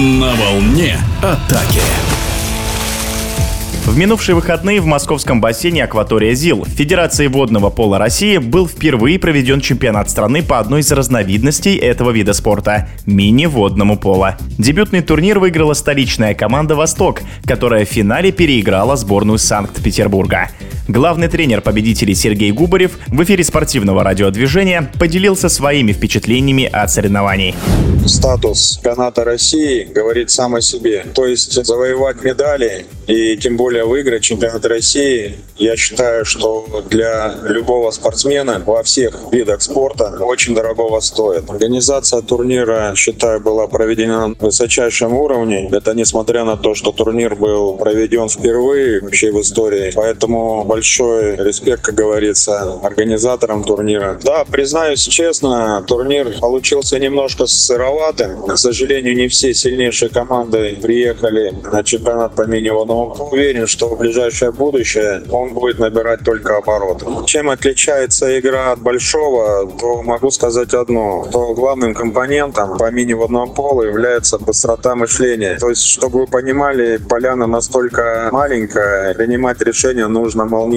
На волне атаки. В минувшие выходные в московском бассейне «Акватория ЗИЛ» Федерации водного пола России был впервые проведен чемпионат страны по одной из разновидностей этого вида спорта – мини-водному пола. Дебютный турнир выиграла столичная команда «Восток», которая в финале переиграла сборную Санкт-Петербурга. Главный тренер победителей Сергей Губарев в эфире спортивного радиодвижения поделился своими впечатлениями от соревнований. Статус чемпионата России говорит сам о себе. То есть завоевать медали и тем более выиграть чемпионат России, я считаю, что для любого спортсмена во всех видах спорта очень дорогого стоит. Организация турнира, считаю, была проведена на высочайшем уровне. Это несмотря на то, что турнир был проведен впервые вообще в истории. Поэтому большой респект, как говорится, организаторам турнира. Да, признаюсь честно, турнир получился немножко сыроватым. К сожалению, не все сильнейшие команды приехали на чемпионат по мини-водному уверен, что в ближайшее будущее он будет набирать только обороты. Чем отличается игра от большого, то могу сказать одно, что главным компонентом по мини-водному полу является быстрота мышления. То есть, чтобы вы понимали, поляна настолько маленькая, принимать решения нужно молниеносно.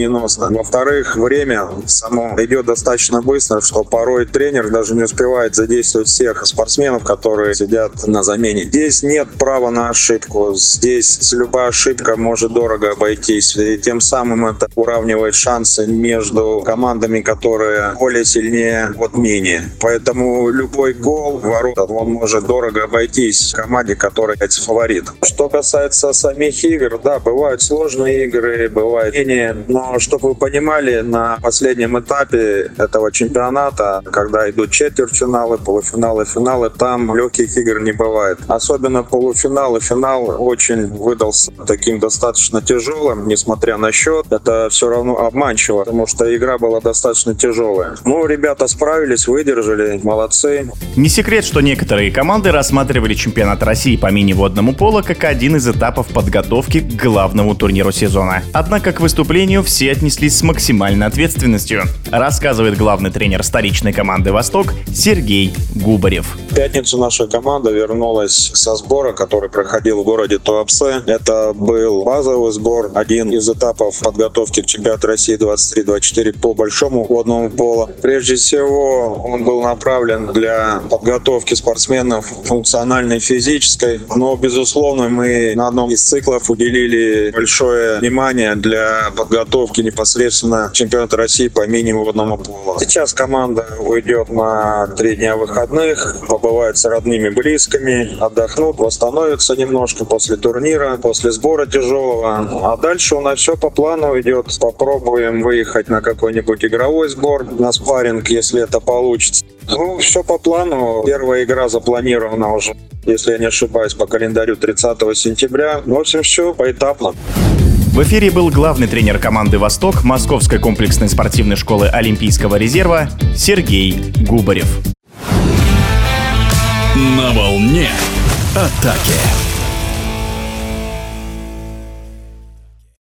Во-вторых, время само идет достаточно быстро, что порой тренер даже не успевает задействовать всех спортсменов, которые сидят на замене. Здесь нет права на ошибку. Здесь любая ошибка может дорого обойтись. И тем самым это уравнивает шансы между командами, которые более сильнее, вот менее. Поэтому любой гол ворота, он может дорого обойтись команде, которая фаворит. Что касается самих игр, да, бывают сложные игры, бывают менее. Но чтобы вы понимали, на последнем этапе этого чемпионата, когда идут четвертьфиналы, полуфиналы, финалы, там легких игр не бывает. Особенно полуфинал и финал очень выдался таким достаточно тяжелым, несмотря на счет. Это все равно обманчиво, потому что игра была достаточно тяжелая. Ну, ребята справились, выдержали, молодцы. Не секрет, что некоторые команды рассматривали чемпионат России по мини-водному полу как один из этапов подготовки к главному турниру сезона. Однако к выступлению все отнеслись с максимальной ответственностью, рассказывает главный тренер столичной команды «Восток» Сергей Губарев. В пятницу наша команда вернулась со сбора, который проходил в городе Туапсе. Это был базовый сбор, один из этапов подготовки к чемпионату России 23-24 по большому водному полу. Прежде всего, он был направлен для подготовки спортсменов функциональной, физической, но, безусловно, мы на одном из циклов уделили большое внимание для подготовки непосредственно чемпионата России по мини-водному полу. Сейчас команда уйдет на три дня выходных, побывает с родными, близкими, отдохнут, восстановятся немножко после турнира, после сбора тяжелого. А дальше у нас все по плану идет. Попробуем выехать на какой-нибудь игровой сбор, на спарринг, если это получится. Ну, все по плану. Первая игра запланирована уже, если я не ошибаюсь, по календарю 30 сентября. В общем, все поэтапно. В эфире был главный тренер команды «Восток» Московской комплексной спортивной школы Олимпийского резерва Сергей Губарев. На волне атаки.